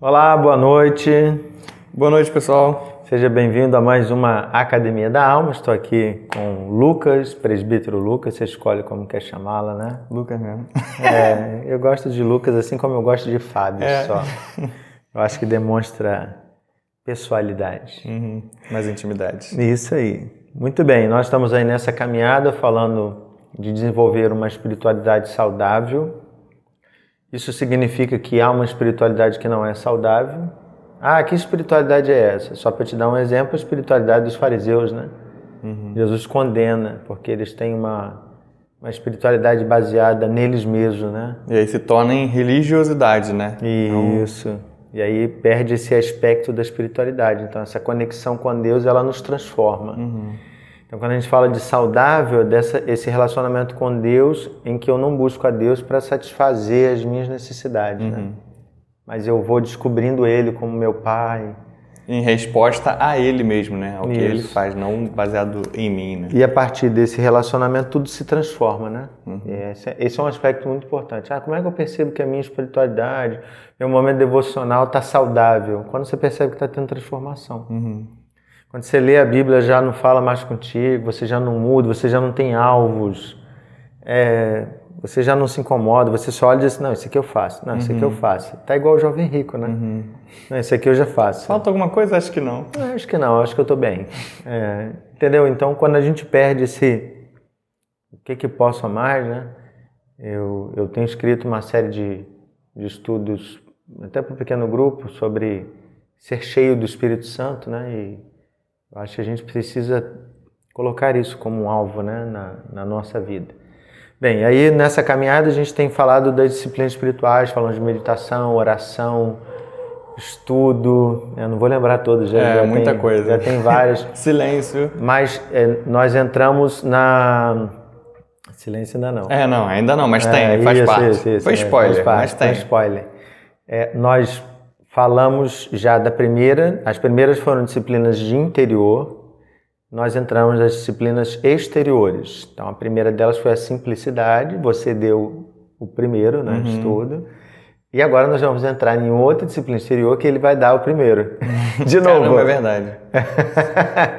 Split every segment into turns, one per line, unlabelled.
Olá, boa noite.
Boa noite, pessoal.
Seja bem-vindo a mais uma Academia da Alma. Estou aqui com Lucas, presbítero Lucas. Você escolhe como quer chamá-la, né?
Lucas mesmo.
É, eu gosto de Lucas assim como eu gosto de Fábio
É.
só. Eu acho que demonstra pessoalidade.
Uhum. Mais intimidade.
Isso aí. Muito bem, nós estamos aí nessa caminhada falando de desenvolver uma espiritualidade saudável. Isso significa que há uma espiritualidade que não é saudável. Ah, que espiritualidade é essa? Só para te dar um exemplo, a espiritualidade dos fariseus, né? Jesus condena, porque eles têm uma, uma espiritualidade baseada neles mesmos, né?
E aí se torna em religiosidade, né?
Isso. E aí perde esse aspecto da espiritualidade. Então essa conexão com Deus, ela nos transforma. Então quando a gente fala de saudável, é dessa esse relacionamento com Deus em que eu não busco a Deus para satisfazer as minhas necessidades, né? Mas eu vou descobrindo ele como meu pai.
Em resposta a ele mesmo, né? Ao que ele faz, não baseado em mim, né?
E a partir desse relacionamento tudo se transforma, né? E Esse, é- esse é um aspecto muito importante. Ah, como é que eu percebo que a minha espiritualidade, meu momento devocional está saudável? Quando você percebe que está tendo transformação. Quando você lê a Bíblia, já não fala mais contigo, você já não muda, você já não tem alvos, é, você já não se incomoda, você só olha e diz assim, não, isso aqui eu faço, não, isso aqui eu faço. Tá igual o jovem rico, né? Não, isso aqui eu já faço.
Falta alguma coisa? Acho que não.
Ah, Acho que não, acho que eu tô bem. É, entendeu? Então, quando a gente perde esse o que que posso a mais, né? Eu, eu tenho escrito uma série de, de estudos, até para o pequeno grupo, sobre ser cheio do Espírito Santo, né? E eu acho que a gente precisa colocar isso como um alvo, né? Na, na nossa vida. Bem, aí nessa caminhada a gente tem falado das disciplinas espirituais, falando de meditação, oração, estudo. Eu não vou lembrar todas, já,
É,
já
muita
tem,
coisa.
Já tem várias.
Silêncio.
Mas é, nós entramos na. Silêncio ainda não.
É, não, ainda não, mas
É,
tem, faz
isso,
parte.
isso, isso,
Foi
é,
spoiler,
faz parte,
mas
foi
tem.
spoiler. É, nós falamos já da primeira, as primeiras foram disciplinas de interior, nós entramos nas disciplinas exteriores. Então a primeira delas foi a simplicidade, você deu o primeiro, né,
Uhum.
estudo. E agora nós vamos entrar em outra disciplina exterior que ele vai dar o primeiro. De novo.
Caramba, é verdade.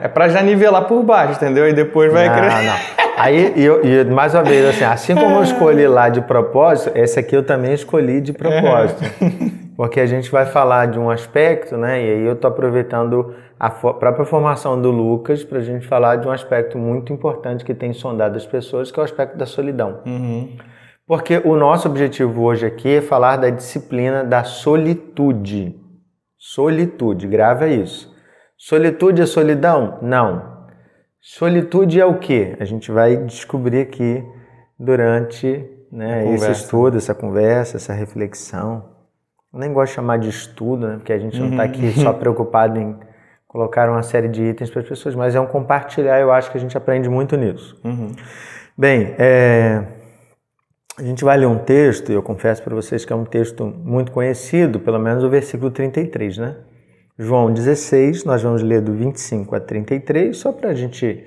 é pra já nivelar por baixo, entendeu? E depois vai
Não,
crescer.
não. Aí, eu- e mais uma vez, assim, assim como eu escolhi lá de propósito, esse aqui eu também escolhi de propósito. Porque a gente vai falar de um aspecto, né? E aí eu tô aproveitando a fo- própria formação do Lucas para a gente falar de um aspecto muito importante que tem sondado as pessoas, que é o aspecto da solidão.
Uhum.
Porque o nosso objetivo hoje aqui é falar da disciplina da solitude. Solitude, grava isso. Solitude é solidão? Não. Solitude é o que? A gente vai descobrir aqui durante né, esse estudo, essa conversa, essa reflexão. Nem gosto de chamar de estudo, né, porque a gente não está aqui só preocupado em colocar uma série de itens para as pessoas, mas é um compartilhar, eu acho que a gente aprende muito nisso.
Uhum.
Bem, é, a gente vai ler um texto, e eu confesso para vocês que é um texto muito conhecido, pelo menos o versículo 33, né? João 16, nós vamos ler do 25 a 33, só para a gente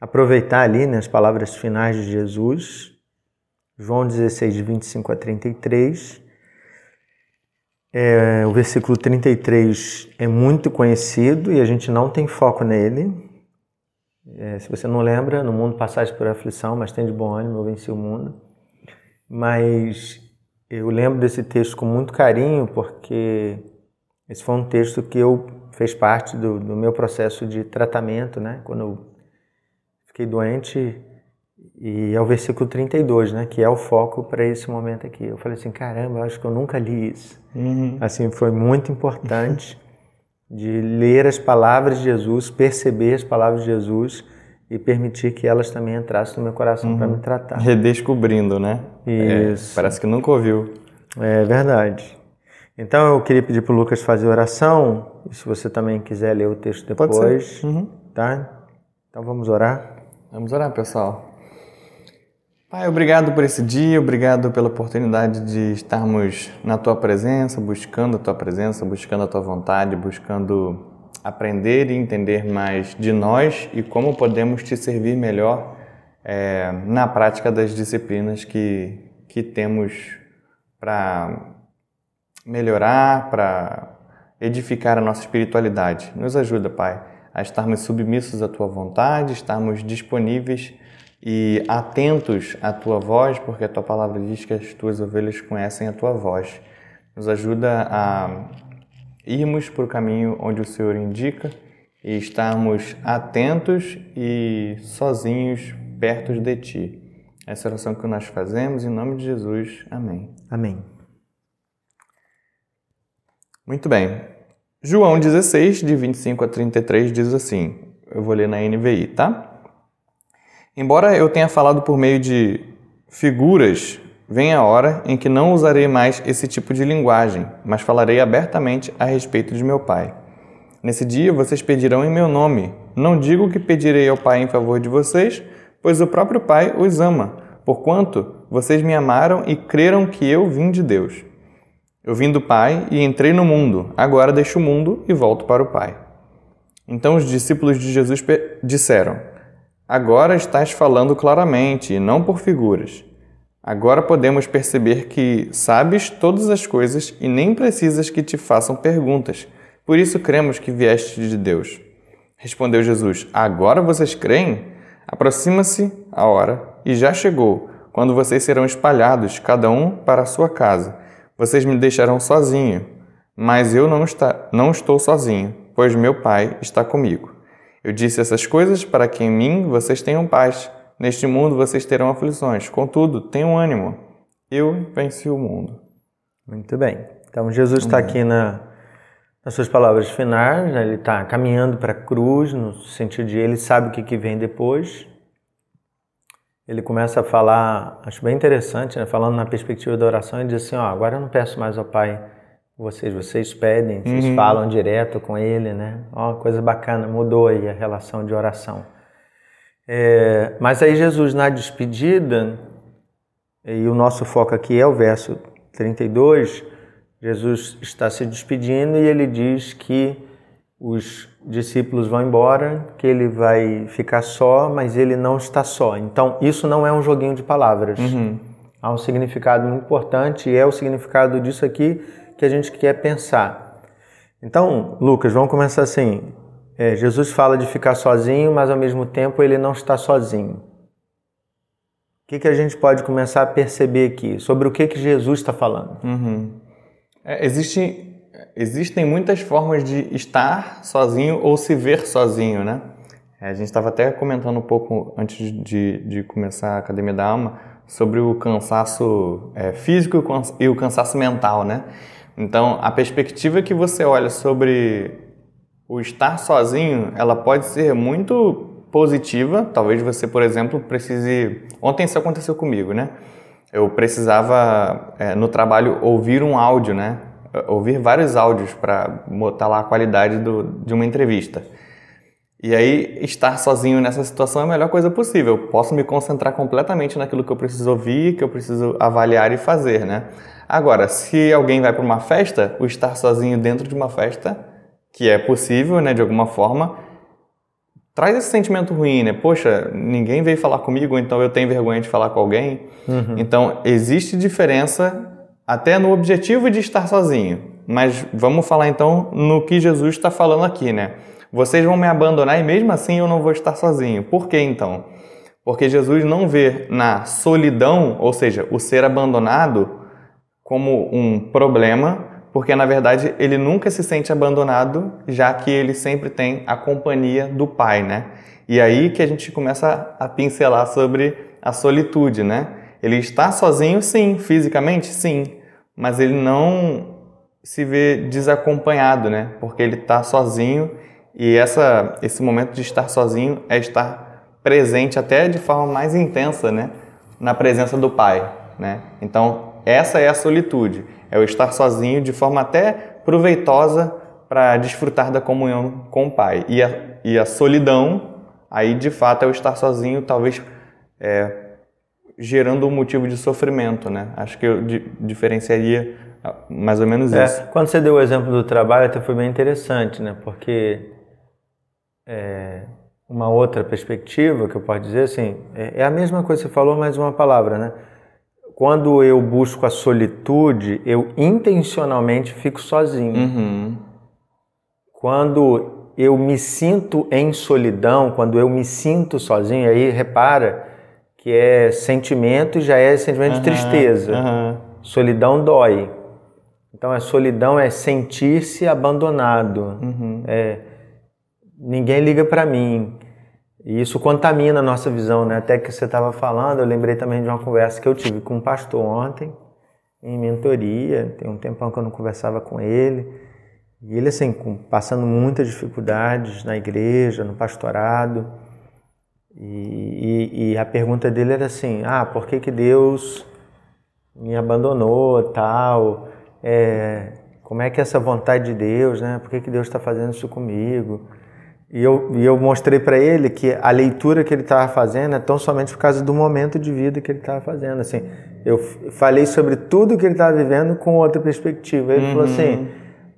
aproveitar ali né, as palavras finais de Jesus. João 16, de 25 a 33. É, o versículo 33 é muito conhecido e a gente não tem foco nele. É, se você não lembra, no mundo passagem por aflição, mas tem de bom ânimo, eu venci o mundo. Mas eu lembro desse texto com muito carinho, porque esse foi um texto que eu fez parte do, do meu processo de tratamento, né? Quando eu fiquei doente, e é o versículo 32, né? Que é o foco para esse momento aqui. Eu falei assim, caramba, eu acho que eu nunca li isso.
Uhum.
Assim, foi muito importante de ler as palavras de Jesus, perceber as palavras de Jesus e permitir que elas também entrassem no meu coração para me tratar.
Redescobrindo, né? É,
Isso.
parece que nunca ouviu.
É verdade. Então eu queria pedir para o Lucas fazer oração, e se você também quiser ler o texto depois,
Uhum.
tá? Então vamos orar.
Vamos orar, pessoal. Pai, obrigado por esse dia, obrigado pela oportunidade de estarmos na tua presença, buscando a tua presença, buscando a tua vontade, buscando aprender e entender mais de nós e como podemos te servir melhor é, na prática das disciplinas que, que temos para melhorar, para edificar a nossa espiritualidade. Nos ajuda, Pai, a estarmos submissos à tua vontade, estarmos disponíveis e atentos à tua voz, porque a tua palavra diz que as tuas ovelhas conhecem a tua voz. Nos ajuda a irmos por o caminho onde o Senhor indica e estarmos atentos e sozinhos perto de ti. Essa é a oração que nós fazemos em nome de Jesus. Amém.
Amém.
Muito bem. João 16, de 25 a 33, diz assim: eu vou ler na NVI, tá? Embora eu tenha falado por meio de figuras, vem a hora em que não usarei mais esse tipo de linguagem, mas falarei abertamente a respeito de meu Pai. Nesse dia vocês pedirão em meu nome. Não digo que pedirei ao Pai em favor de vocês, pois o próprio Pai os ama, porquanto vocês me amaram e creram que eu vim de Deus. Eu vim do Pai e entrei no mundo, agora deixo o mundo e volto para o Pai. Então os discípulos de Jesus disseram: Agora estás falando claramente e não por figuras. Agora podemos perceber que sabes todas as coisas e nem precisas que te façam perguntas. Por isso cremos que vieste de Deus. Respondeu Jesus: Agora vocês creem? Aproxima-se a hora e já chegou, quando vocês serão espalhados, cada um para a sua casa vocês me deixarão sozinho, mas eu não, está, não estou sozinho, pois meu Pai está comigo. Eu disse essas coisas para que em mim vocês tenham paz. Neste mundo vocês terão aflições. Contudo, tenham ânimo. Eu venci o mundo.
Muito bem. Então Jesus está aqui na, nas suas palavras finais. Né? Ele está caminhando para a cruz, no sentido de ele sabe o que, que vem depois ele começa a falar, acho bem interessante, né? falando na perspectiva da oração, ele diz assim, ó, agora eu não peço mais ao Pai vocês, vocês pedem, vocês uhum. falam direto com Ele, né? Ó, coisa bacana, mudou aí a relação de oração. É, mas aí Jesus na despedida, e o nosso foco aqui é o verso 32, Jesus está se despedindo e ele diz que os discípulos vão embora, que ele vai ficar só, mas ele não está só. Então, isso não é um joguinho de palavras. Uhum. Há um significado muito importante e é o significado disso aqui que a gente quer pensar. Então, Lucas, vamos começar assim. É, Jesus fala de ficar sozinho, mas ao mesmo tempo ele não está sozinho. O que, que a gente pode começar a perceber aqui? Sobre o que, que Jesus está falando?
Uhum. É, existe existem muitas formas de estar sozinho ou se ver sozinho, né? É, a gente estava até comentando um pouco antes de, de começar a Academia da Alma sobre o cansaço é, físico e o cansaço mental, né? Então, a perspectiva que você olha sobre o estar sozinho, ela pode ser muito positiva. Talvez você, por exemplo, precise. Ontem isso aconteceu comigo, né? Eu precisava, é, no trabalho, ouvir um áudio, né? ouvir vários áudios para botar lá a qualidade do, de uma entrevista. E aí, estar sozinho nessa situação é a melhor coisa possível. Eu posso me concentrar completamente naquilo que eu preciso ouvir, que eu preciso avaliar e fazer, né? Agora, se alguém vai para uma festa, o estar sozinho dentro de uma festa, que é possível, né, de alguma forma, traz esse sentimento ruim, né? Poxa, ninguém veio falar comigo, então eu tenho vergonha de falar com alguém. Uhum. Então, existe diferença até no objetivo de estar sozinho. Mas vamos falar então no que Jesus está falando aqui, né? Vocês vão me abandonar e mesmo assim eu não vou estar sozinho. Por que então? Porque Jesus não vê na solidão, ou seja, o ser abandonado, como um problema, porque na verdade ele nunca se sente abandonado, já que ele sempre tem a companhia do Pai, né? E aí que a gente começa a pincelar sobre a solitude, né? Ele está sozinho, sim, fisicamente, sim, mas ele não se vê desacompanhado, né? Porque ele está sozinho e essa, esse momento de estar sozinho é estar presente até de forma mais intensa, né? Na presença do Pai, né? Então, essa é a solitude, é o estar sozinho de forma até proveitosa para desfrutar da comunhão com o Pai. E a, e a solidão, aí de fato é o estar sozinho, talvez é, gerando um motivo de sofrimento, né? Acho que eu diferenciaria ah, mais ou menos
é,
isso.
Quando você deu o exemplo do trabalho, até foi bem interessante, né? Porque é, uma outra perspectiva que eu posso dizer, assim, é, é, a mesma coisa que você falou, mais uma palavra, né? quando eu busco a solitude, eu intencionalmente fico sozinho.
Uhum.
Quando eu me sinto em solidão, quando eu me sinto sozinho, aí repara que é sentimento e já é sentimento
Uhum,
de tristeza.
uhum.
Solidão dói. Então a solidão é sentir-se abandonado.
Uhum.
É, ninguém liga para mim. E isso contamina a nossa visão, né? Até que você estava falando, eu lembrei também de uma conversa que eu tive com um pastor ontem, em mentoria. Tem um tempão que eu não conversava com ele. E ele, assim, passando muitas dificuldades na igreja, no pastorado. E, e- e a pergunta dele era assim: ah, por que, que Deus me abandonou, tal? É, como é que é essa vontade de Deus, né? Por que, que Deus está fazendo isso comigo? E eu, e eu mostrei para ele que a leitura que ele estava fazendo é tão somente por causa do momento de vida que ele estava fazendo. Assim, eu falei sobre tudo que ele estava vivendo com outra perspectiva. Ele falou assim,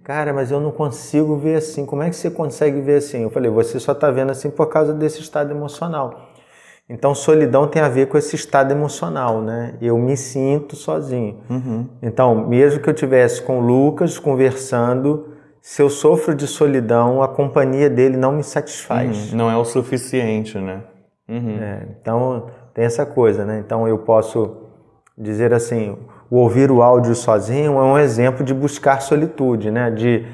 cara, mas eu não consigo ver assim. Como é que você consegue ver assim? Eu falei, você só está vendo assim por causa desse estado emocional. Então, solidão tem a ver com esse estado emocional, né? Eu me sinto sozinho. Então, mesmo que eu tivesse com o Lucas conversando, se eu sofro de solidão, a companhia dele não me satisfaz.
Não é o suficiente, né? Uhum.
É, então, tem essa coisa, né? Então, eu posso dizer assim, o ouvir o áudio sozinho é um exemplo de buscar solitude, né? De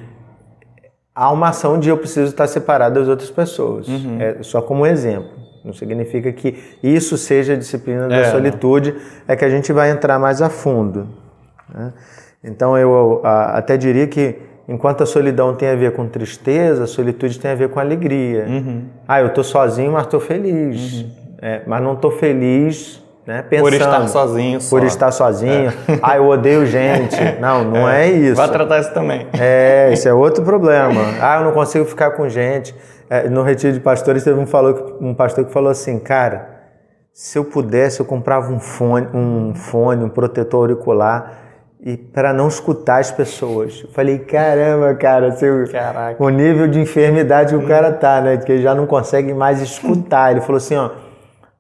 há uma ação de eu preciso estar separado das outras pessoas. É só como exemplo. Não significa que isso seja a disciplina da
É,
solitude, é que a gente vai entrar mais a fundo. né? Então eu a- até diria que enquanto a solidão tem a ver com tristeza, a solitude tem a ver com alegria. Ah, eu estou sozinho, mas estou feliz. É, mas não estou feliz né, pensando.
Por estar sozinho só.
Por estar sozinho. Ah, eu odeio gente. Não, não é, isso.
Vai tratar isso também.
É, isso é outro problema. Ah, eu não consigo ficar com gente. É, no retiro de pastores teve um, falou, um pastor que falou assim, cara, se eu pudesse eu comprava um fone, um fone, um protetor auricular e para não escutar as pessoas. Eu falei, caramba, cara, seu,
Caraca.
o nível de enfermidade que o cara tá, né? Que ele já não consegue mais escutar. Ele falou assim, ó,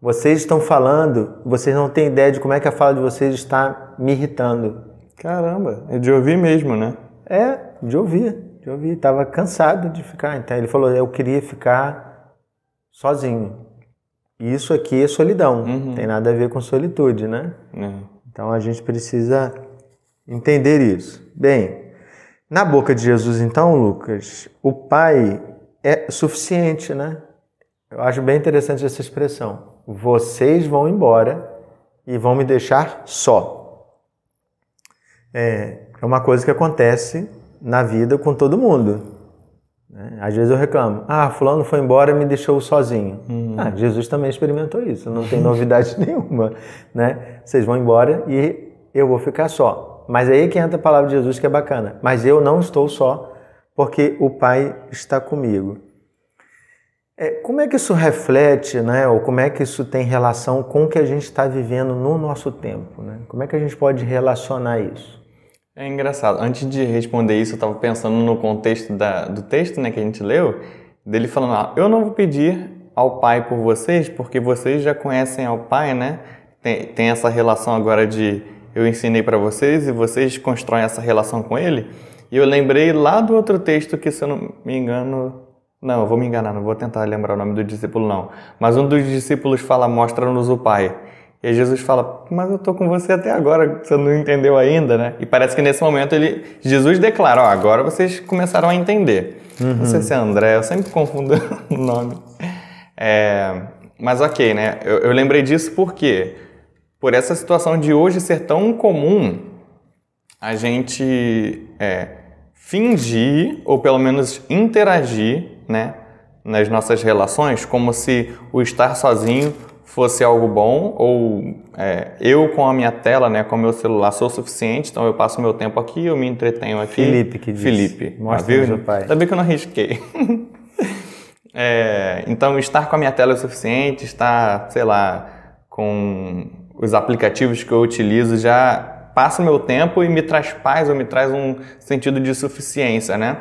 vocês estão falando, vocês não têm ideia de como é que a fala de vocês está me irritando.
Caramba, é de ouvir mesmo, né?
É, de ouvir, de ouvir. Tava cansado de ficar. Então ele falou, eu queria ficar sozinho. Isso aqui é solidão. Tem nada a ver com solitude, né?
É.
Então a gente precisa entender isso. Bem, na boca de Jesus, então, Lucas, o Pai é suficiente, né? Eu acho bem interessante essa expressão. Vocês vão embora e vão me deixar só. É, é uma coisa que acontece na vida com todo mundo. né? Às vezes eu reclamo, ah, fulano foi embora e me deixou sozinho. Ah, Jesus também experimentou isso, não tem novidade nenhuma, né? Vocês vão embora e eu vou ficar só. Mas aí é que entra a palavra de Jesus que é bacana. Mas eu não estou só, porque o Pai está comigo. É, como é que isso reflete, né? Ou como é que isso tem relação com o que a gente está vivendo no nosso tempo, né? Como é que a gente pode relacionar isso?
É engraçado. Antes de responder isso, eu estava pensando no contexto da- do texto né, que a gente leu, dele falando, ah, eu não vou pedir ao Pai por vocês, porque vocês já conhecem ao Pai, né? Tem, tem essa relação agora de eu ensinei para vocês e vocês constroem essa relação com Ele. E eu lembrei lá do outro texto que, se eu não me engano... Não, eu vou me enganar, não vou tentar lembrar o nome do discípulo, não. Mas um dos discípulos fala, mostra-nos o Pai. E Jesus fala, mas eu tô com você até agora, você não entendeu ainda, né? E parece que nesse momento ele, Jesus declara, ó, agora vocês começaram a entender. Não sei se é André, eu sempre confundo o nome. É, mas ok, né? Eu, eu lembrei disso porque, por essa situação de hoje ser tão comum, a gente é, fingir, ou pelo menos interagir, né? Nas nossas relações, como se o estar sozinho fosse algo bom, ou é, eu com a minha tela, né, com o meu celular, sou suficiente, então eu passo meu tempo aqui, eu me entretenho aqui.
Felipe que disse.
Felipe. Ah, viu?
o pai.
Ainda bem que eu não arrisquei. É, então, estar com a minha tela é o suficiente, estar, sei lá, com os aplicativos que eu utilizo já passa o meu tempo e me traz paz ou me traz um sentido de suficiência, né?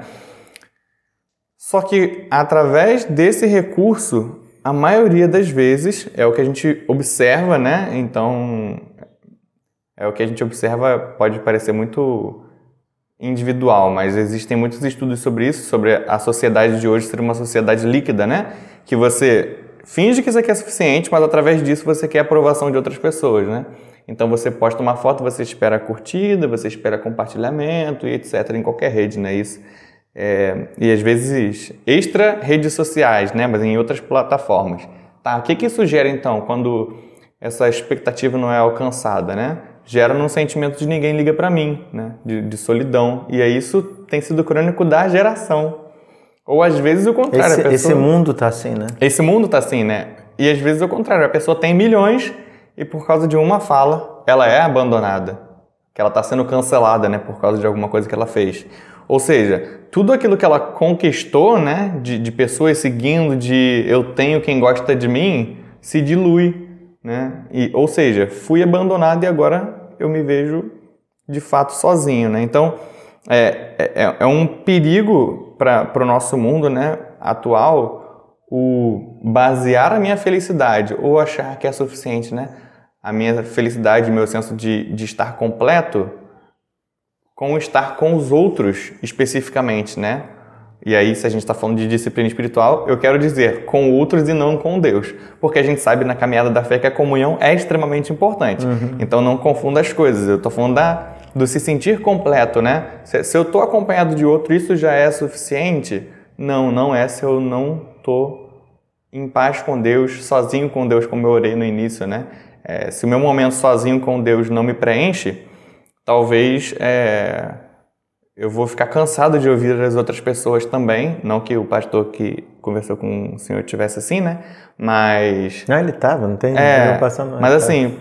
Só que através desse recurso, a maioria das vezes é o que a gente observa, né? Então, é o que a gente observa, pode parecer muito individual, mas existem muitos estudos sobre isso, sobre a sociedade de hoje ser uma sociedade líquida, né? Que você finge que isso aqui é suficiente, mas através disso você quer a aprovação de outras pessoas, né? Então você posta uma foto, você espera curtida, você espera compartilhamento e etc. em qualquer rede, né? Isso. É, e às vezes extra redes sociais, né? Mas em outras plataformas. Tá? O que, que isso gera então quando essa expectativa não é alcançada, né? Gera um sentimento de ninguém liga para mim, né? De, de, solidão. E aí isso tem sido crônico da geração. Ou às vezes o contrário.
Esse, pessoa... esse mundo tá assim, né?
Esse mundo tá assim, né? E às vezes o contrário. A pessoa tem milhões e por causa de uma fala, ela é abandonada. Que ela está sendo cancelada, né? Por causa de alguma coisa que ela fez. Ou seja, tudo aquilo que ela conquistou, né? De, de pessoas seguindo, de eu tenho quem gosta de mim, se dilui, né? E, ou seja, fui abandonado e agora eu me vejo de fato sozinho, né? Então, é, é, é um perigo para o nosso mundo, né? Atual, o basear a minha felicidade ou achar que é suficiente, né? A minha felicidade, meu senso de, de estar completo com estar com os outros especificamente, né? E aí, se a gente está falando de disciplina espiritual, eu quero dizer com outros e não com Deus. Porque a gente sabe na caminhada da fé que a comunhão é extremamente importante. Uhum. Então não confunda as coisas. Eu estou falando da, do se sentir completo, né? Se, se eu estou acompanhado de outro, isso já é suficiente? Não, não é se eu não estou em paz com Deus, sozinho com Deus, como eu orei no início, né? É, se o meu momento sozinho com Deus não me preenche, talvez é, eu vou ficar cansado de ouvir as outras pessoas também. Não que o pastor que conversou com o senhor tivesse assim, né? Mas.
Não, ele estava, não tem.
É, passando, mas assim,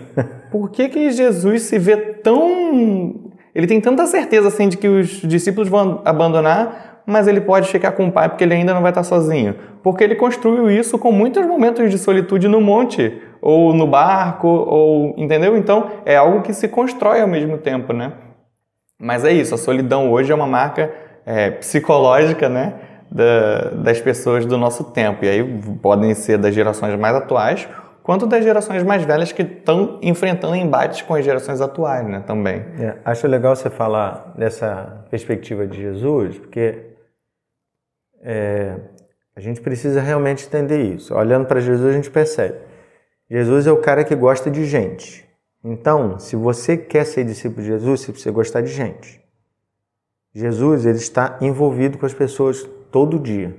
por que que Jesus se vê tão. Ele tem tanta certeza assim de que os discípulos vão abandonar, mas ele pode ficar com o pai porque ele ainda não vai estar sozinho. Porque ele construiu isso com muitos momentos de solitude no monte, ou no barco, ou entendeu? Então é algo que se constrói ao mesmo tempo, né? Mas é isso, a solidão hoje é uma marca é, psicológica, né? Da, das pessoas do nosso tempo. E aí podem ser das gerações mais atuais, quanto das gerações mais velhas que estão enfrentando embates com as gerações atuais, né? Também.
É, acho legal você falar dessa perspectiva de Jesus, porque é, a gente precisa realmente entender isso. Olhando para Jesus, a gente percebe. Jesus é o cara que gosta de gente. Então, se você quer ser discípulo de Jesus, você precisa gostar de gente. Jesus ele está envolvido com as pessoas todo dia.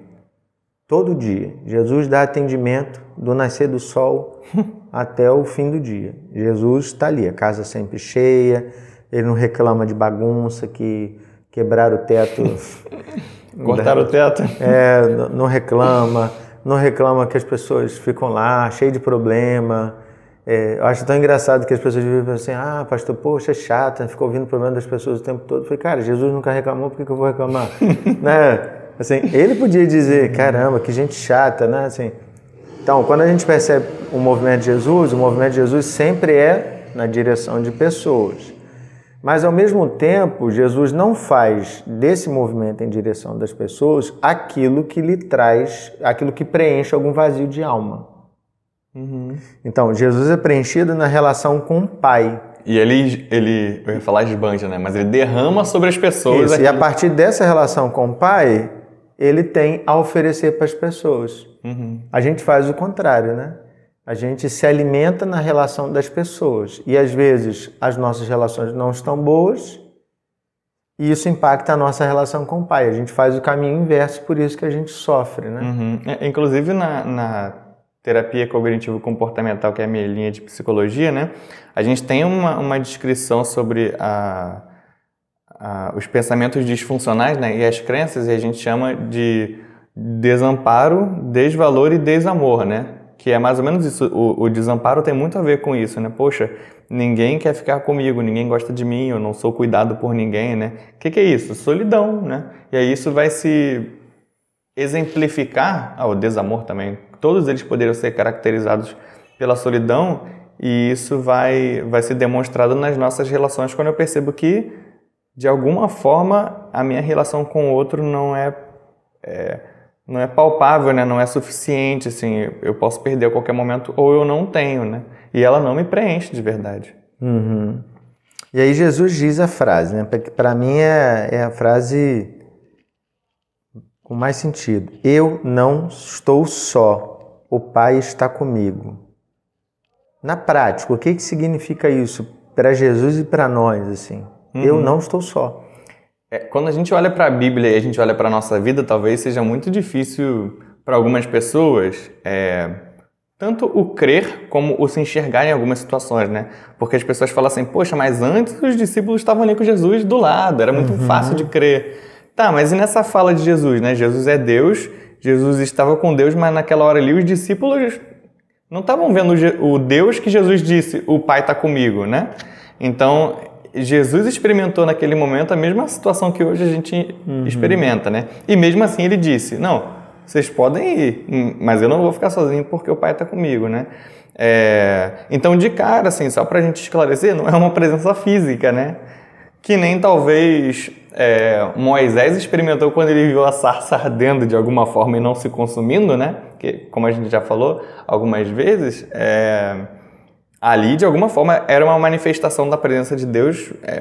Todo dia. Jesus dá atendimento do nascer do sol até o fim do dia. Jesus está ali, a casa sempre cheia, ele não reclama de bagunça, que quebraram o teto
Cortaram o teto?
É, não reclama, não reclama que as pessoas ficam lá, cheio de problema. É, eu acho tão engraçado que as pessoas vivem assim, ah, pastor, poxa, é chata, ficou ouvindo o problema das pessoas o tempo todo. Eu falei, cara, Jesus nunca reclamou, por que, que eu vou reclamar? né? Assim, ele podia dizer, caramba, que gente chata, né? Assim, então, quando a gente percebe o movimento de Jesus, o movimento de Jesus sempre é na direção de pessoas. Mas ao mesmo tempo, Jesus não faz desse movimento em direção das pessoas aquilo que lhe traz, aquilo que preenche algum vazio de alma. Uhum. Então, Jesus é preenchido na relação com o Pai.
E ele, ele, eu ia falar esbanja, né? Mas ele derrama sobre as pessoas.
Isso, e a partir dessa relação com o Pai, ele tem a oferecer para as pessoas. Uhum. A gente faz o contrário, né? A gente se alimenta na relação das pessoas e às vezes as nossas relações não estão boas e isso impacta a nossa relação com o pai. A gente faz o caminho inverso, por isso que a gente sofre, né?
Uhum. É, inclusive na, na terapia cognitivo-comportamental, que é a minha linha de psicologia, né? A gente tem uma, uma descrição sobre a, a, os pensamentos disfuncionais né? e as crenças, e a gente chama de desamparo, desvalor e desamor, né? que é mais ou menos isso. O, o, desamparo tem muito a ver com isso, né? Poxa, ninguém quer ficar comigo, ninguém gosta de mim, eu não sou cuidado por ninguém, né? O que, que, é isso? Solidão, né? E aí isso vai se exemplificar, ah, o desamor também. Todos eles poderiam ser caracterizados pela solidão e isso vai, vai ser demonstrado nas nossas relações quando eu percebo que, de alguma forma, a minha relação com o outro não é, é não é palpável, né? Não é suficiente, assim, eu posso perder a qualquer momento ou eu não tenho, né? E ela não me preenche de verdade.
Uhum. E aí Jesus diz a frase, né? Para mim é, é a frase com mais sentido. Eu não estou só, o Pai está comigo. Na prática, o que, que significa isso para Jesus e para nós? assim? Uhum. Eu não estou só.
É, quando a gente olha para a Bíblia e a gente olha para a nossa vida, talvez seja muito difícil para algumas pessoas é, tanto o crer como o se enxergar em algumas situações, né? Porque as pessoas falam assim, poxa, mas antes os discípulos estavam ali com Jesus do lado, era muito uhum. fácil de crer. Tá, mas e nessa fala de Jesus, né? Jesus é Deus, Jesus estava com Deus, mas naquela hora ali os discípulos não estavam vendo o Deus que Jesus disse, o Pai está comigo, né? Então, Jesus experimentou naquele momento a mesma situação que hoje a gente uhum. experimenta, né? E mesmo assim ele disse, não, vocês podem ir, hum, mas eu não vou ficar sozinho porque o pai está comigo, né? É, então, de cara, assim, só para a gente esclarecer, não é uma presença física, né? Que nem talvez é, Moisés experimentou quando ele viu a sarça ardendo de alguma forma e não se consumindo, né? Que, como a gente já falou algumas vezes, é, ali de alguma forma era uma manifestação da presença de Deus é,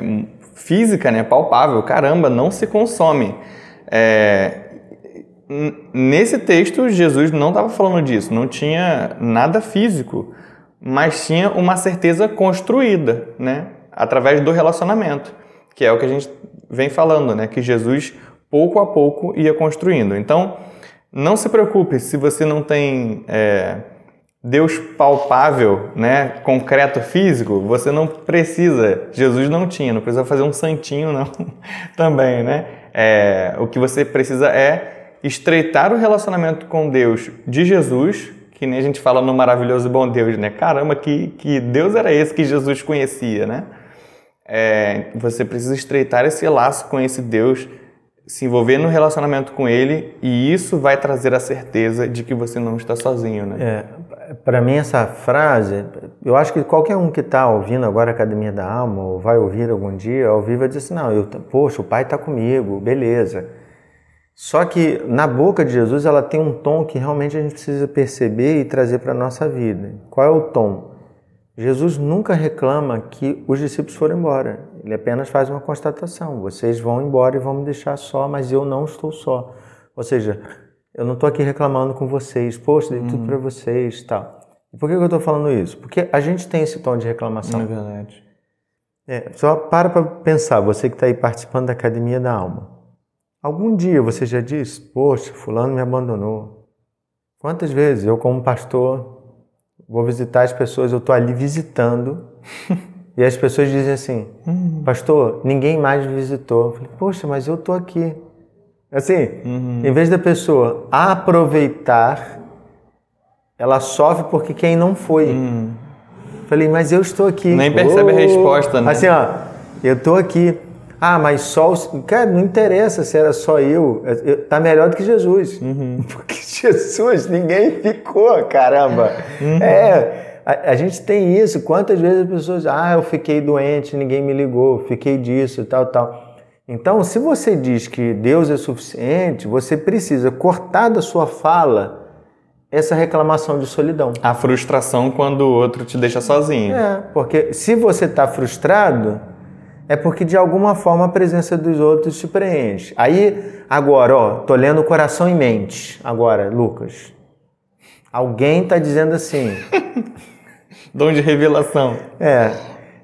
física, né? Palpável. Caramba, não se consome. É, nesse texto, Jesus não estava falando disso, não tinha nada físico, mas tinha uma certeza construída, né? Através do relacionamento, que é o que a gente vem falando, né? Que Jesus pouco a pouco ia construindo. Então, não se preocupe se você não tem é, Deus palpável, né? Concreto físico, você não precisa. Jesus não tinha, não precisa fazer um santinho, não. Também, né? É, o que você precisa é estreitar o relacionamento com Deus de Jesus, que nem a gente fala no maravilhoso bom Deus, né? Caramba, que, que Deus era esse que Jesus conhecia, né? É, você precisa estreitar esse laço com esse Deus, se envolver no relacionamento com Ele, e isso vai trazer a certeza de que você não está sozinho, né?
É, Para mim, essa frase, eu acho que qualquer um que está ouvindo agora a Academia da Alma, ou vai ouvir algum dia, ao vivo, dizer assim: não, eu, poxa, o Pai está comigo, beleza. Só que na boca de Jesus ela tem um tom que realmente a gente precisa perceber e trazer para a nossa vida. Qual é o tom? Jesus nunca reclama que os discípulos foram embora. Ele apenas faz uma constatação: vocês vão embora e vão me deixar só, mas eu não estou só. Ou seja, eu não estou aqui reclamando com vocês, poxa, dei tudo para vocês, tal. E por que eu estou falando isso? Porque a gente tem esse tom de reclamação.
É verdade.
É, só para para pensar, você que está aí participando da Academia da Alma. Algum dia você já disse, poxa, fulano me abandonou. Quantas vezes eu, como pastor, vou visitar as pessoas, eu estou ali visitando, e as pessoas dizem assim, hum. pastor, ninguém mais me visitou. Eu falei, poxa, mas eu estou aqui. Assim, uhum. em vez da pessoa aproveitar, ela sofre porque quem não foi. Uhum. Falei, mas eu estou aqui.
Nem percebe oh. a resposta, né?
Assim, ó, eu estou aqui. Ah, mas só os. Cara, não interessa se era só eu. Tá melhor do que Jesus. Uhum. Porque Jesus, ninguém ficou, caramba. Uhum. É. A, a, gente tem isso. Quantas vezes as pessoas. Ah, eu fiquei doente, ninguém me ligou, fiquei disso, tal, tal. Então, se você diz que Deus é suficiente, você precisa cortar da sua fala essa reclamação de solidão.
A frustração quando o outro te deixa sozinho.
É, porque se você está frustrado é porque de alguma forma a presença dos outros te preenche. Aí, agora, ó, tô lendo coração e mente. Agora, Lucas. Alguém tá dizendo assim.
Dom de revelação.
É.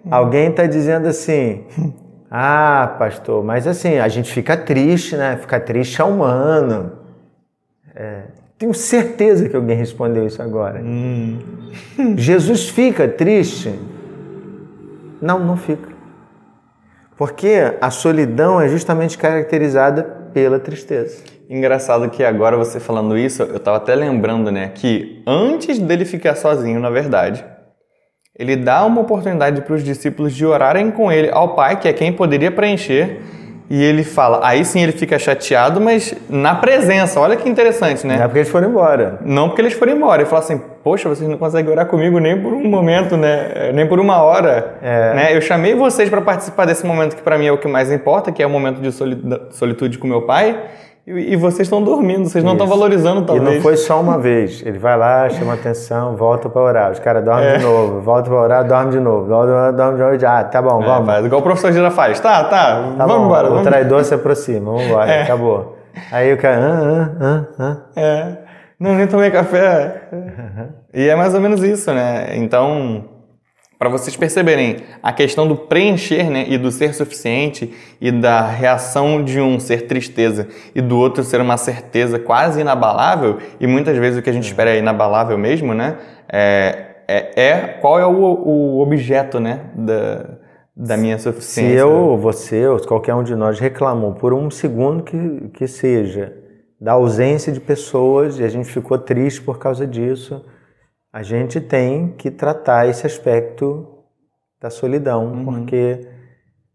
Alguém tá dizendo assim. Ah, pastor, mas assim, a gente fica triste, né? Ficar triste é humano. É, tenho certeza que alguém respondeu isso agora. Hum. Jesus fica triste? Não, não fica. Porque a solidão é justamente caracterizada pela tristeza.
Engraçado que agora você falando isso, eu estava até lembrando, né, que antes dele ficar sozinho, na verdade, ele dá uma oportunidade para os discípulos de orarem com ele ao Pai, que é quem poderia preencher e ele fala, aí sim ele fica chateado, mas na presença, olha que interessante, né?
Não é porque eles foram embora.
Não porque eles foram embora. Ele fala assim, poxa, vocês não conseguem orar comigo nem por um momento, né? Nem por uma hora. É. Né? Eu chamei vocês para participar desse momento que para mim é o que mais importa, que é o momento de solitude com meu pai, E, e vocês estão dormindo, vocês não estão valorizando talvez.
E não foi só uma vez. Ele vai lá, chama atenção, volta para orar. Os caras dormem é. de novo, volta para orar, dorme de novo, dorme, dorme de novo. Ah, tá bom, é, vamos.
Faz, igual o professor Gira faz. Tá, tá, tá vamos bom, embora. O
vamos. traidor se aproxima, vamos embora, é. acabou. Aí o cara, ah, ah, ah, ah.
É. Não, nem tomei café. e é mais ou menos isso, né? Então, para vocês perceberem a questão do preencher né, e do ser suficiente e da reação de um ser tristeza e do outro ser uma certeza quase inabalável, e muitas vezes o que a gente espera é inabalável mesmo, né? É, é, é qual é o, o objeto né, da, da minha suficiência.
Se eu, você ou qualquer um de nós reclamou por um segundo que, que seja da ausência de pessoas e a gente ficou triste por causa disso, a gente tem que tratar esse aspecto da solidão, uhum. porque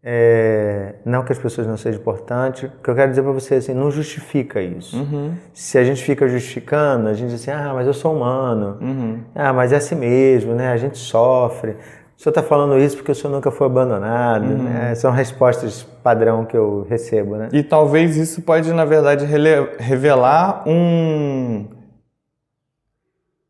é, não que as pessoas não sejam importantes, o que eu quero dizer para você assim, não justifica isso. Uhum. Se a gente fica justificando, a gente diz assim, ah, mas eu sou humano, uhum. ah, mas é assim mesmo, né? A gente sofre. O senhor está falando isso porque o senhor nunca foi abandonado. Uhum. Né? São respostas padrão que eu recebo, né?
E talvez isso pode, na verdade, revelar um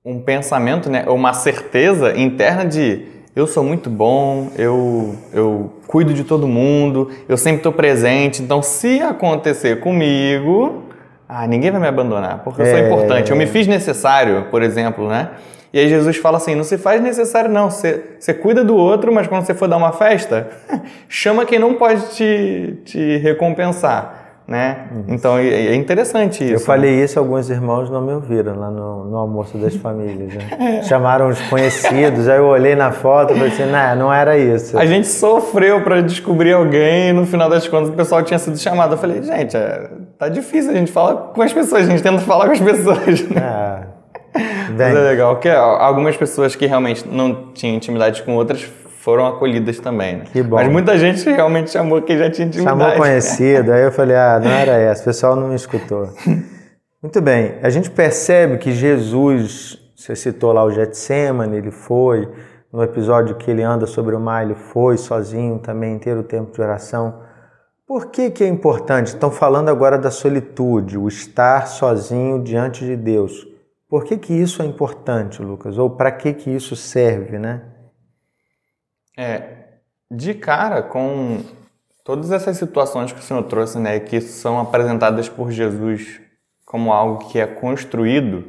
um pensamento, né, uma certeza interna de eu sou muito bom, eu, eu cuido de todo mundo, eu sempre estou presente, então se acontecer comigo, ah, ninguém vai me abandonar, porque eu sou é... importante, eu me fiz necessário, por exemplo, né? E aí Jesus fala assim, não se faz necessário não, você, você cuida do outro, mas quando você for dar uma festa, chama quem não pode te, te recompensar né? Uhum. Então é, interessante isso.
Eu falei né? isso, alguns irmãos não me ouviram lá no, no almoço das famílias. Né? Chamaram os conhecidos, aí eu olhei na foto e falei assim, não, não era isso.
A gente sofreu para descobrir alguém e no final das contas o pessoal tinha sido chamado. Eu falei, gente, é, tá difícil a gente falar com as pessoas, a gente tenta falar com as pessoas. Né? É. Bem. Mas é legal, porque algumas pessoas que realmente não tinham intimidade com outras foram acolhidas também, né?
Que bom.
Mas muita gente realmente chamou que já tinha intimidade.
Chamou conhecido, aí eu falei, ah, não era essa, o pessoal não me escutou. Muito bem, a gente percebe que Jesus, você citou lá o Getsemane, ele foi, no episódio que ele anda sobre o mar, ele foi sozinho também, ter o tempo de oração. Por que, que é importante? Estão falando agora da solitude, o estar sozinho diante de Deus. Por que, que isso é importante, Lucas? Ou para que, que isso serve, né?
É, de cara com todas essas situações que o Senhor trouxe, né, que são apresentadas por Jesus como algo que é construído,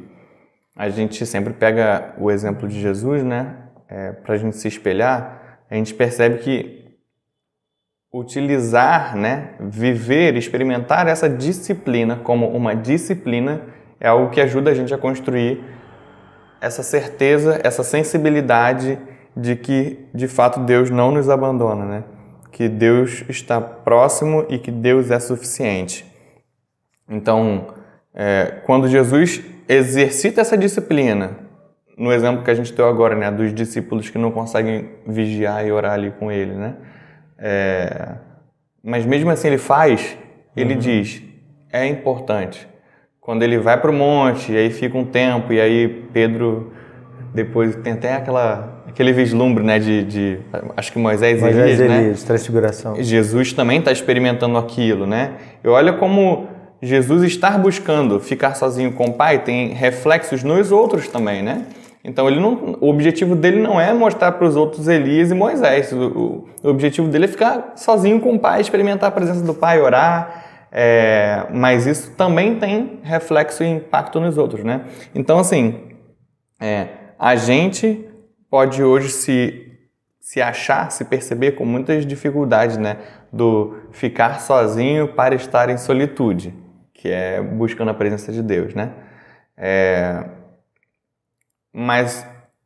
a gente sempre pega o exemplo de Jesus, né, é, para a gente se espelhar, a gente percebe que utilizar, né, viver, experimentar essa disciplina como uma disciplina é algo que ajuda a gente a construir essa certeza, essa sensibilidade de que de fato Deus não nos abandona, né? Que Deus está próximo e que Deus é suficiente. Então, é, quando Jesus exercita essa disciplina, no exemplo que a gente deu agora, né, dos discípulos que não conseguem vigiar e orar ali com ele, né? É, mas mesmo assim ele faz, ele uhum. diz, é importante. Quando ele vai para o monte, e aí fica um tempo, e aí Pedro depois tem até aquela aquele vislumbre, né, de, de acho que Moisés,
Moisés
Elias,
Elias, né? transfiguração.
Jesus também está experimentando aquilo, né? E olha como Jesus estar buscando ficar sozinho com o Pai tem reflexos nos outros também, né? Então ele não, o objetivo dele não é mostrar para os outros Elias e Moisés. O, o, objetivo dele é ficar sozinho com o Pai, experimentar a presença do Pai, orar. É, mas isso também tem reflexo e impacto nos outros, né? Então assim, é, a gente pode hoje se, se achar, se perceber com muitas dificuldades, né? Do ficar sozinho para estar em solitude, que é buscando a presença de Deus, né? É... Mas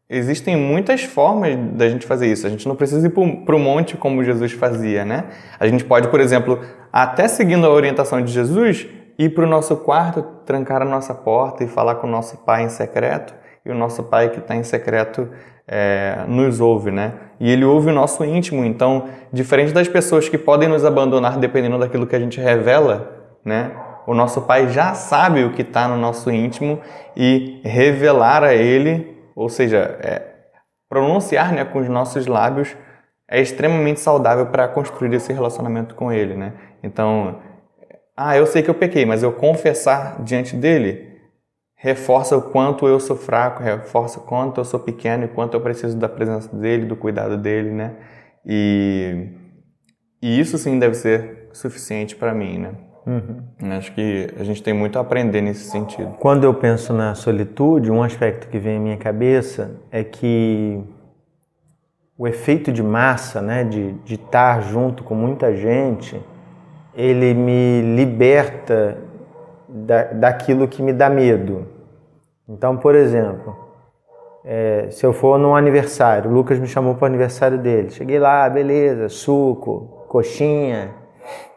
existem muitas formas da gente fazer isso. A gente não precisa ir para o monte como Jesus fazia, né? A gente pode, por exemplo, até seguindo a orientação de Jesus, ir para o nosso quarto, trancar a nossa porta e falar com o nosso pai em secreto. E o nosso pai que está em secreto é, nos ouve, né? E ele ouve o nosso íntimo. Então, diferente das pessoas que podem nos abandonar dependendo daquilo que a gente revela, né? O nosso Pai já sabe o que está no nosso íntimo e revelar a Ele, ou seja, é, pronunciar né, com os nossos lábios, é extremamente saudável para construir esse relacionamento com Ele, né? Então, ah, eu sei que eu pequei, mas eu confessar diante dele reforça o quanto eu sou fraco, reforça o quanto eu sou pequeno e quanto eu preciso da presença dele, do cuidado dele, né? E, e isso sim deve ser suficiente para mim, né? Uhum. Acho que a gente tem muito a aprender nesse sentido.
Quando eu penso na solitude, um aspecto que vem à minha cabeça é que o efeito de massa, né, de, de estar junto com muita gente, ele me liberta da, daquilo que me dá medo. Então, por exemplo, é, se eu for num aniversário, o Lucas me chamou para o aniversário dele. Cheguei lá, beleza, suco, coxinha,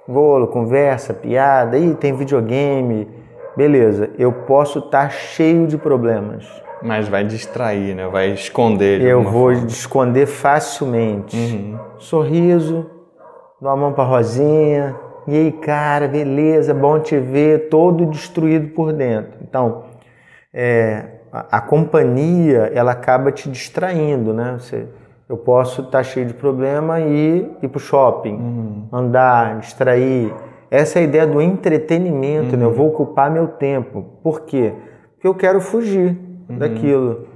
bolo, conversa, piada, e tem videogame, beleza. Eu posso estar tá cheio de problemas.
Mas vai distrair, né? Vai esconder.
eu vou forma. esconder facilmente. Uhum. Sorriso, dou a mão para Rosinha, e aí, cara, beleza, bom te ver, todo destruído por dentro. Então, é, a, a, companhia, ela acaba te distraindo, né? Você, eu posso estar tá cheio de problema e ir para o shopping, uhum. andar, distrair. Essa é a ideia do entretenimento, uhum. né? Eu uhum. vou ocupar meu tempo. Por quê? Porque eu quero fugir uhum. daquilo.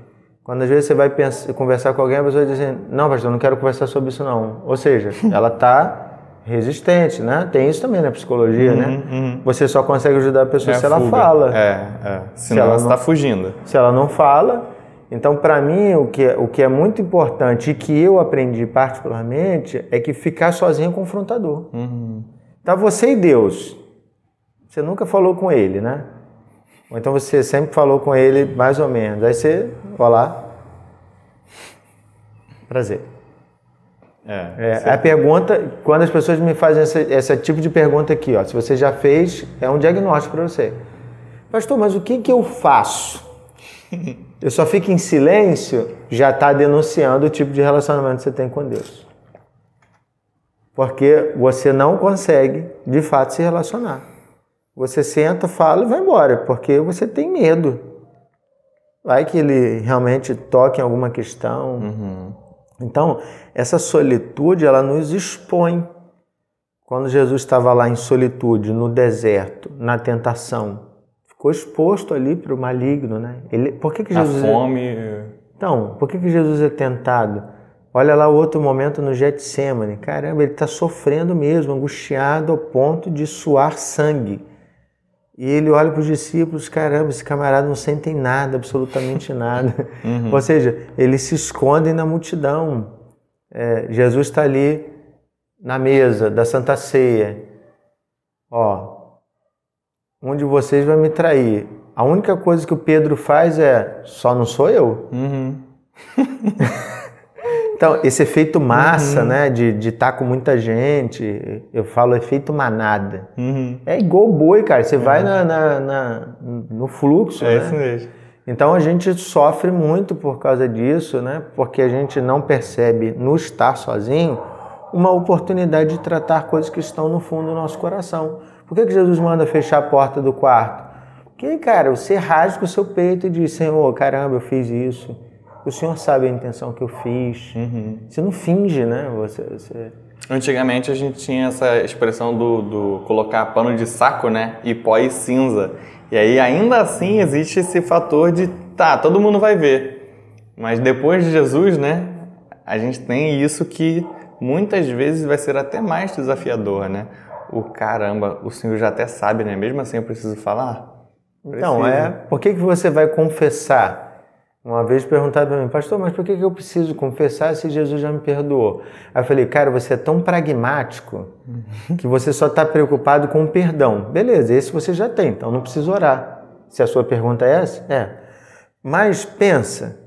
Quando às vezes você vai pensar, conversar com alguém, a pessoa diz assim, não, pastor, eu não quero conversar sobre isso não. Ou seja, ela está resistente, né? Tem isso também na psicologia, né? uhum, né? Uhum. Você só consegue ajudar a pessoa é se a ela fala.
É, é. Senão se ela está fugindo.
Se ela não fala. Então, para mim, o que, é, o que é muito importante e que eu aprendi particularmente é que ficar sozinho é confrontador. Uhum. Tá você e Deus. Você nunca falou com ele, né? Ou então você sempre falou com ele mais ou menos. Aí você, olá, prazer. É, é a pergunta, quando as pessoas me fazem esse, esse, tipo de pergunta aqui, ó, se você já fez, é um diagnóstico para você. Pastor, mas o que, que eu faço? Eu só fico em silêncio, já está denunciando o tipo de relacionamento que você tem com Deus. Porque você não consegue, de fato, se relacionar. Você senta, fala e vai embora, porque você tem medo. Vai que ele realmente toque em alguma questão. Uhum. Então, essa solitude, ela nos expõe. Quando Jesus estava lá em solitude, no deserto, na tentação, ficou exposto ali para o maligno, né? Ele, por que, que Jesus
a é- fome.
É... Então, por que, que Jesus é tentado? Olha lá o outro momento no Getsemane. Caramba, ele está sofrendo mesmo, angustiado ao ponto de suar sangue. E ele olha para os discípulos, caramba, esse camarada não sentem nada, absolutamente nada. Uhum. Ou seja, eles se escondem na multidão. É, Jesus está ali na mesa da Santa Ceia. Ó, um de vocês vai me trair. A única coisa que o Pedro faz é, só não sou eu. Uhum. Então, esse efeito massa, uhum. né, de estar tá com muita gente, eu falo efeito manada. Uhum. É igual boi, cara. Você vai na, na, na, no fluxo.
É
né?
isso mesmo.
Então a gente sofre muito por causa disso, né? Porque a gente não percebe no estar sozinho uma oportunidade de tratar coisas que estão no fundo do nosso coração. Por que, que Jesus manda fechar a porta do quarto? Porque, cara, você rasga o seu peito e diz: Senhor, caramba, eu fiz isso o senhor sabe a intenção que eu fiz. Uhum. Você não finge, né? Você, você...
Antigamente a gente tinha essa expressão do, do colocar pano de saco, né? E pó e cinza. E aí ainda assim existe esse fator de, tá, todo mundo vai ver. Mas depois de Jesus, né? A gente tem isso que muitas vezes vai ser até mais desafiador, né? O caramba, o Senhor já até sabe, né? Mesmo assim eu preciso falar.
Então, é. Por que, que você vai confessar? Uma vez perguntaram para mim, pastor, mas por que eu preciso confessar se Jesus já me perdoou? Aí eu falei, cara, você é tão pragmático que você só está preocupado com o perdão. Beleza, esse você já tem, então não precisa orar. Se a sua pergunta é essa, é. Mas pensa,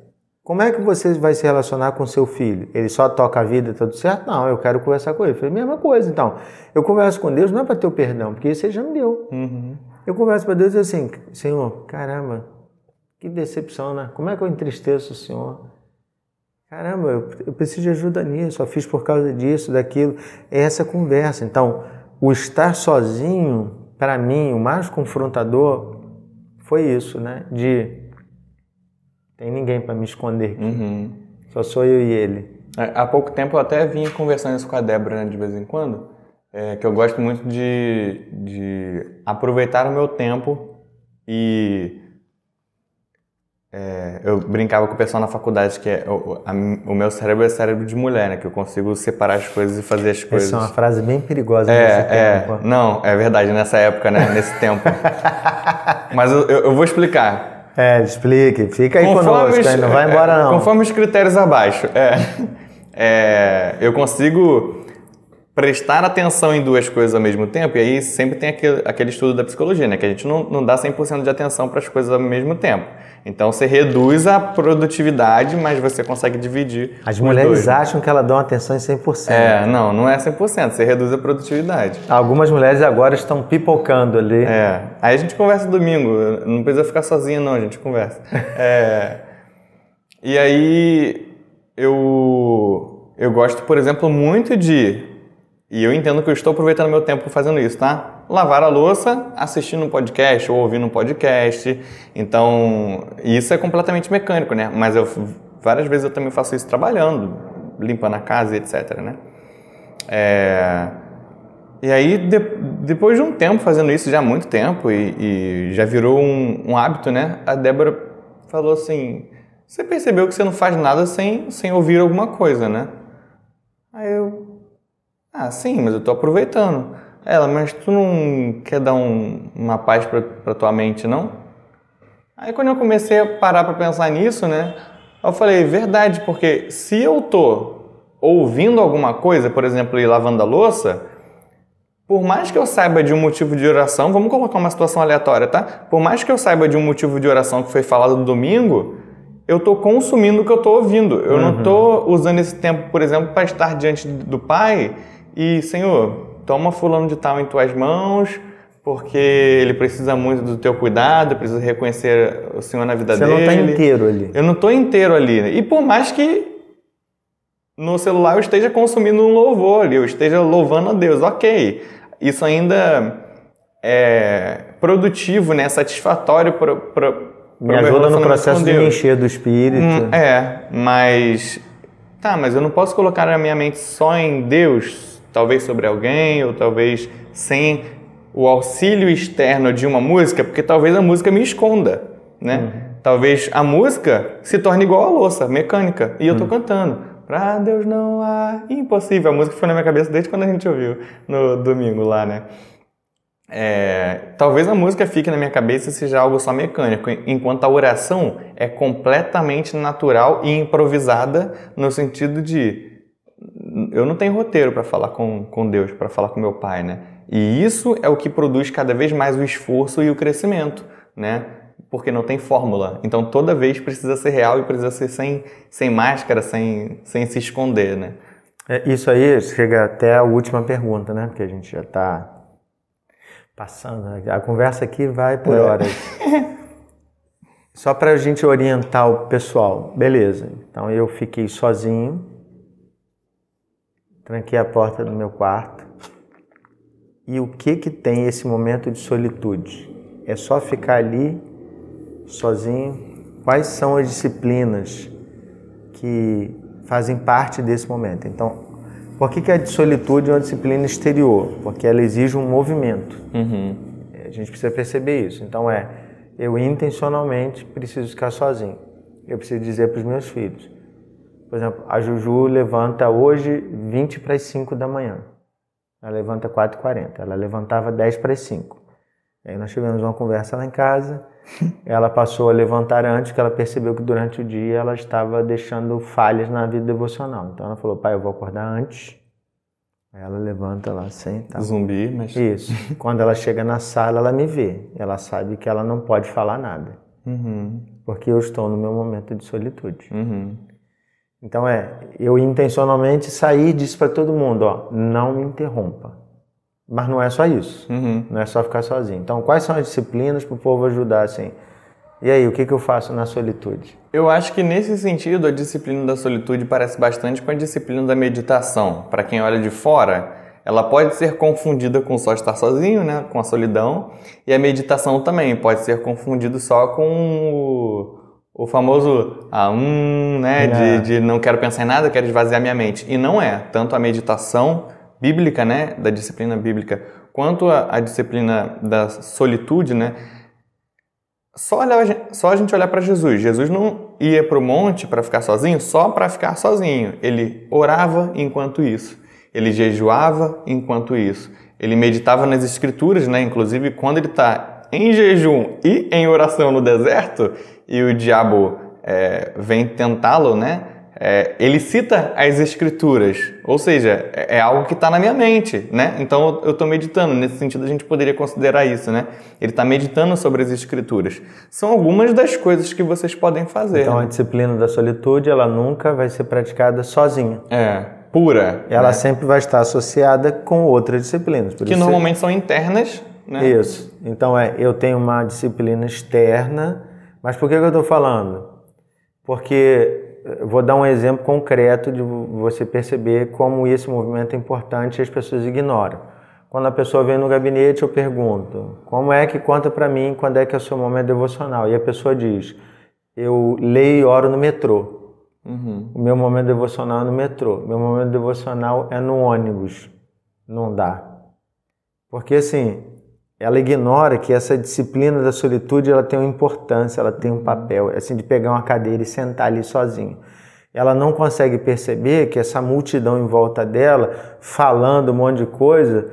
como é que você vai se relacionar com seu filho? Ele só toca a vida, tudo certo? Não, eu quero conversar com ele. Eu falei, mesma coisa, então. Eu converso com Deus não é para ter o perdão, porque isso ele já me deu. Uhum. Eu converso para Deus assim, Senhor, caramba, que decepção, né? Como é que eu entristeço o Senhor? Caramba, eu, eu preciso de ajuda nisso, só fiz por causa disso, daquilo. É essa conversa. Então, o estar sozinho, para mim, o mais confrontador foi isso, né? De tem ninguém para me esconder aqui. Uhum. Só sou eu e ele.
Há pouco tempo eu até vim conversando isso com a Débora né, de vez em quando. é que eu gosto muito de, de aproveitar o meu tempo e é, eu brincava com o pessoal na faculdade que é, o, a, o, meu cérebro é cérebro de mulher, né? Que eu consigo separar as coisas e fazer as coisas.
Essa é uma frase bem perigosa
é, nesse é, tempo. Não, é verdade, nessa época, né? Nesse tempo. Mas eu, eu, vou explicar.
É, explique. Fica aí conforme conosco, os, não vai embora
é,
não.
Conforme os critérios abaixo. É, é, eu consigo prestar atenção em duas coisas ao mesmo tempo, e aí sempre tem aquele, aquele estudo da psicologia, né? Que a gente não, não dá 100% de atenção para as coisas ao mesmo tempo. Então você reduz a produtividade, mas você consegue dividir.
As mulheres dois, né? acham que elas dão atenção em 100%.
É, não, não é 100%, você reduz a produtividade.
Algumas mulheres agora estão pipocando ali.
É. Aí a gente conversa domingo, não precisa ficar sozinha não, a gente conversa. é. E aí eu eu gosto, por exemplo, muito de e eu entendo que eu estou aproveitando meu tempo fazendo isso, tá? Lavar a louça, assistindo um podcast ou ouvindo um podcast. Então, isso é completamente mecânico, né? Mas eu, várias vezes eu também faço isso trabalhando, limpando a casa etc, né? É... E aí, de, depois de um tempo fazendo isso, já há muito tempo, e, e já virou um, um, hábito, né? A Débora falou assim: Você percebeu que você não faz nada sem, sem ouvir alguma coisa, né? Aí eu, ah, sim, mas eu tô aproveitando. Ela, mas tu não quer dar um, uma paz pra, pra tua mente, não? Aí quando eu comecei a parar para pensar nisso, né? Eu falei, verdade, porque se eu tô ouvindo alguma coisa, por exemplo, ir lavando a louça, por mais que eu saiba de um motivo de oração, vamos colocar uma situação aleatória, tá? Por mais que eu saiba de um motivo de oração que foi falado no domingo, eu estou consumindo o que eu estou ouvindo. Eu uhum. não estou usando esse tempo, por exemplo, para estar diante do Pai e, Senhor, toma fulano de tal em tuas mãos, porque ele precisa muito do teu cuidado, precisa reconhecer o Senhor na vida
Você
dele.
Você não está inteiro ali.
Eu não estou inteiro ali. E por mais que no celular eu esteja consumindo um louvor ali, eu esteja louvando a Deus, ok. Isso ainda é produtivo, né? satisfatório para
me ajuda no processo de me encher do espírito. Hum,
é, mas tá, mas eu não posso colocar a minha mente só em Deus, talvez sobre alguém, ou talvez sem o auxílio externo de uma música, porque talvez a música me esconda, né? Uhum. Talvez a música se torne igual a louça, mecânica, e eu tô uhum. cantando. Pra Deus não há impossível. A música foi na minha cabeça desde quando a gente ouviu no domingo lá, né? É, talvez a música fique na minha cabeça e seja algo só mecânico, enquanto a oração é completamente natural e improvisada no sentido de eu não tenho roteiro para falar com, com Deus, para falar com meu pai, né? E isso é o que produz cada vez mais o esforço e o crescimento, né? Porque não tem fórmula. Então toda vez precisa ser real e precisa ser sem, sem máscara, sem, sem se esconder, né?
É, isso aí chega até a última pergunta, né? Porque a gente já está passando. Né? A conversa aqui vai por é. horas. Só para a gente orientar o pessoal. Beleza. Então eu fiquei sozinho tranquei a porta do meu quarto. E o que que tem esse momento de solitude? É só ficar ali sozinho? Quais são as disciplinas que fazem parte desse momento? Então, por que, que a solitude é uma disciplina exterior? Porque ela exige um movimento. Uhum. A gente precisa perceber isso. Então, é, eu intencionalmente preciso ficar sozinho. Eu preciso dizer para os meus filhos: por exemplo, a Juju levanta hoje 20 para as 5 da manhã. Ela levanta 4h40. Ela levantava 10 para as 5. Aí nós tivemos uma conversa lá em casa. Ela passou a levantar antes, porque ela percebeu que durante o dia ela estava deixando falhas na vida devocional. Então ela falou: pai, eu vou acordar antes. Aí ela levanta lá, senta.
Zumbi, mas.
Isso. Quando ela chega na sala, ela me vê. Ela sabe que ela não pode falar nada. Uhum. Porque eu estou no meu momento de solitude. Uhum. Então é, eu intencionalmente sair disse para todo mundo, ó, não me interrompa. Mas não é só isso, uhum. não é só ficar sozinho. Então, quais são as disciplinas para o povo ajudar assim? E aí, o que, que eu faço na solitude?
Eu acho que nesse sentido a disciplina da solitude parece bastante com a disciplina da meditação. Para quem olha de fora, ela pode ser confundida com só estar sozinho, né, com a solidão, e a meditação também pode ser confundida só com o famoso ah, hum, né, é. de, de não quero pensar em nada, quero esvaziar minha mente. E não é. Tanto a meditação bíblica, né, da disciplina bíblica, quanto a, a disciplina da solitude, né, só, olhar, só a gente olhar para Jesus. Jesus não ia para o monte para ficar sozinho só para ficar sozinho. Ele orava enquanto isso. Ele jejuava enquanto isso. Ele meditava nas escrituras, né? Inclusive quando ele está em jejum e em oração no deserto e o diabo é, vem tentá-lo, né? É, ele cita as escrituras, ou seja, é, é algo que está na minha mente, né? Então eu estou meditando, nesse sentido a gente poderia considerar isso, né? Ele está meditando sobre as escrituras. São algumas das coisas que vocês podem fazer.
Então
né?
a disciplina da solitude, ela nunca vai ser praticada sozinha.
É, pura.
Ela
né?
sempre vai estar associada com outras disciplinas.
que normalmente são internas, né?
Isso. Então é, eu tenho uma disciplina externa, mas por que, que eu estou falando? Porque eu vou dar um exemplo concreto de você perceber como esse movimento é importante e as pessoas ignoram. Quando a pessoa vem no gabinete, eu pergunto: como é que conta para mim quando é que é o seu momento devocional? E a pessoa diz: eu leio e oro no metrô. Uhum. O meu momento devocional é no metrô. Meu momento devocional é no ônibus. Não dá. Porque assim, ela ignora que essa disciplina da solitude ela tem uma importância, ela tem um papel, assim de pegar uma cadeira e sentar ali sozinho. Ela não consegue perceber que essa multidão em volta dela, falando um monte de coisa,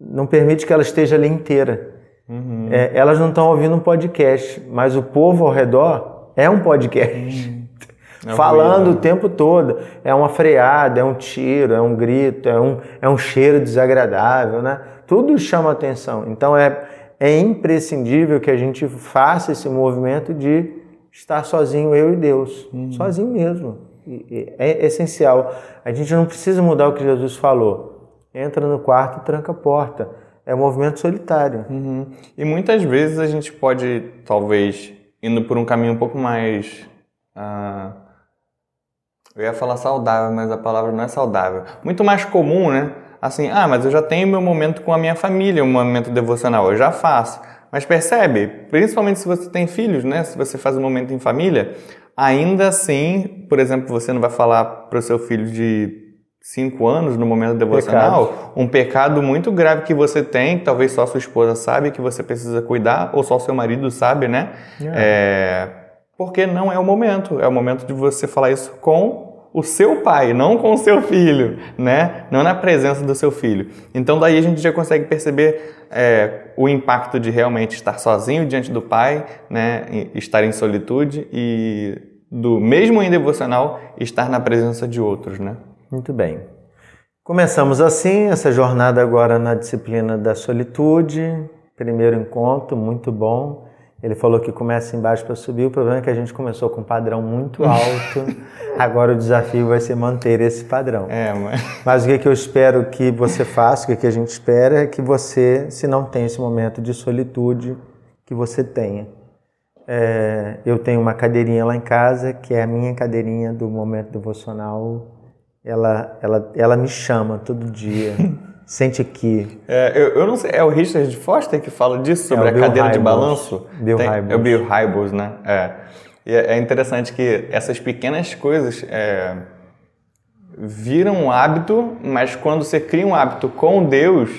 não permite que ela esteja ali inteira. Uhum. É, elas não estão ouvindo um podcast, mas o povo ao redor é um podcast. Uhum. É falando ruim, né? o tempo todo. É uma freada, é um tiro, é um grito, é um, é um cheiro desagradável, né? Tudo chama atenção. Então é, é imprescindível que a gente faça esse movimento de estar sozinho, eu e Deus. Uhum. Sozinho mesmo. É essencial. A gente não precisa mudar o que Jesus falou. Entra no quarto e tranca a porta. É um movimento solitário.
Uhum. E muitas vezes a gente pode, talvez, indo por um caminho um pouco mais. Uh eu ia falar saudável, mas a palavra não é saudável. Muito mais comum, né? Assim, ah, mas eu já tenho meu momento com a minha família, um momento devocional, eu já faço. Mas percebe, principalmente se você tem filhos, né? Se você faz um momento em família, ainda assim, por exemplo, você não vai falar para o seu filho de 5 anos no momento devocional, pecado. um pecado muito grave que você tem, talvez só sua esposa sabe que você precisa cuidar, ou só seu marido sabe, né? É. É porque não é o momento. É o momento de você falar isso com o seu pai, não com o seu filho, né? Não na presença do seu filho. Então daí a gente já consegue perceber é, o impacto de realmente estar sozinho diante do pai, né? Estar em solitude e do mesmo em devocional estar na presença de outros, né?
Muito bem. Começamos assim essa jornada agora na disciplina da solitude. Primeiro encontro, muito bom. Ele falou que começa embaixo para subir. O problema é que a gente começou com um padrão muito alto. Agora o desafio vai ser manter esse padrão.
É, mas...
mas o que, que eu espero que você faça, o que, que a gente espera é que você, se não tem esse momento de solitude, que você tenha. É, eu tenho uma cadeirinha lá em casa, que é a minha cadeirinha do momento devocional. Ela, ela, ela me chama todo dia. Sente aqui.
É, eu, eu, não sei, é o Richard Foster que fala disso, sobre é a cadeira de balanço?
Bill Tem,
É o Bill Hybels, né? É. E é, é interessante que essas pequenas coisas é, viram um hábito, mas quando você cria um hábito com Deus,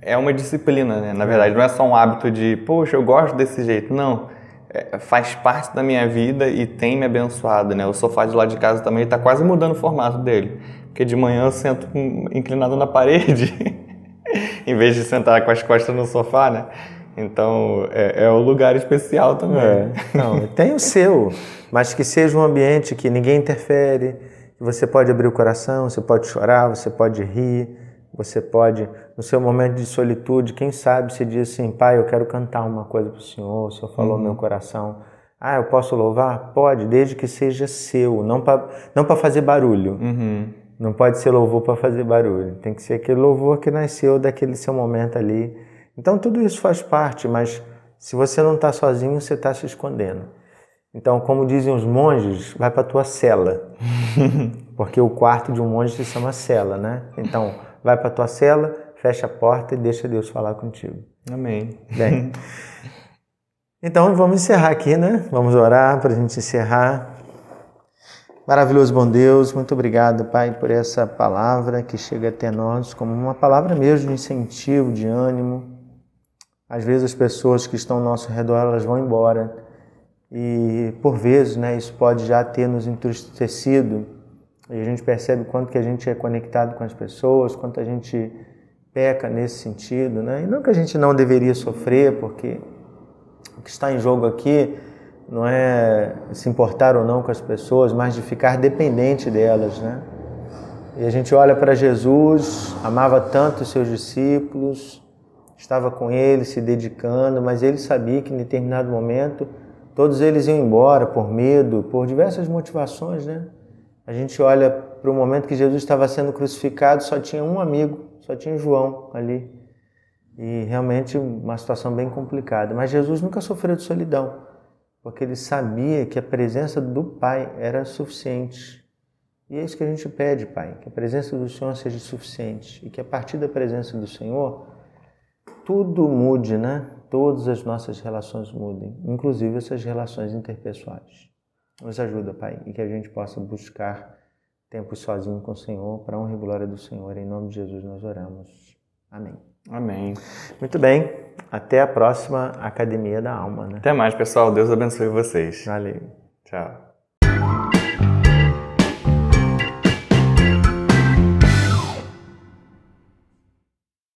é uma disciplina, né? Na verdade, não é só um hábito de, poxa, eu gosto desse jeito. Não. É, faz parte da minha vida e tem me abençoado, né? O sofá de lá de casa também está quase mudando o formato dele. Porque de manhã eu sento inclinado na parede, em vez de sentar com as costas no sofá, né? Então é, é um lugar especial também. É.
Não, tem o seu, mas que seja um ambiente que ninguém interfere, que você pode abrir o coração, você pode chorar, você pode rir, você pode, no seu momento de solitude, quem sabe você diz assim, pai, eu quero cantar uma coisa para o Senhor, o Senhor falou uhum. no meu coração. Ah, eu posso louvar? Pode, desde que seja seu, não para não fazer barulho. Uhum. Não pode ser louvor para fazer barulho. Tem que ser aquele louvor que nasceu daquele seu momento ali. Então tudo isso faz parte, mas se você não está sozinho, você está se escondendo. Então, como dizem os monges, vai para tua cela, porque o quarto de um monge se chama cela, né? Então, vai para tua cela, fecha a porta e deixa Deus falar contigo.
Amém.
Bem. Então, vamos encerrar aqui, né? Vamos orar para a gente encerrar. Maravilhoso bom Deus, muito obrigado, Pai, por essa palavra que chega até nós como uma palavra mesmo de incentivo, de ânimo. Às vezes as pessoas que estão ao nosso redor, elas vão embora e por vezes, né, isso pode já ter nos entristecido e a gente percebe quanto que a gente é conectado com as pessoas, quanto a gente peca nesse sentido, né? E não que a gente não deveria sofrer, porque o que está em jogo aqui não é se importar ou não com as pessoas, mas de ficar dependente delas, né? E a gente olha para Jesus, amava tanto os seus discípulos, estava com eles, se dedicando, mas ele sabia que em determinado momento todos eles iam embora por medo, por diversas motivações, né? A gente olha para o momento que Jesus estava sendo crucificado, só tinha um amigo, só tinha João ali. E realmente uma situação bem complicada. Mas Jesus nunca sofreu de solidão porque ele sabia que a presença do Pai era suficiente. E é isso que a gente pede, Pai, que a presença do Senhor seja suficiente e que a partir da presença do Senhor tudo mude, né? Todas as nossas relações mudem, inclusive essas relações interpessoais. Nos ajuda, Pai, e que a gente possa buscar tempo sozinho com o Senhor, para honra e glória do Senhor. Em nome de Jesus nós oramos. Amém.
Amém.
Muito bem. Até a próxima Academia da Alma. Né?
Até mais, pessoal. Deus abençoe vocês.
Valeu.
Tchau.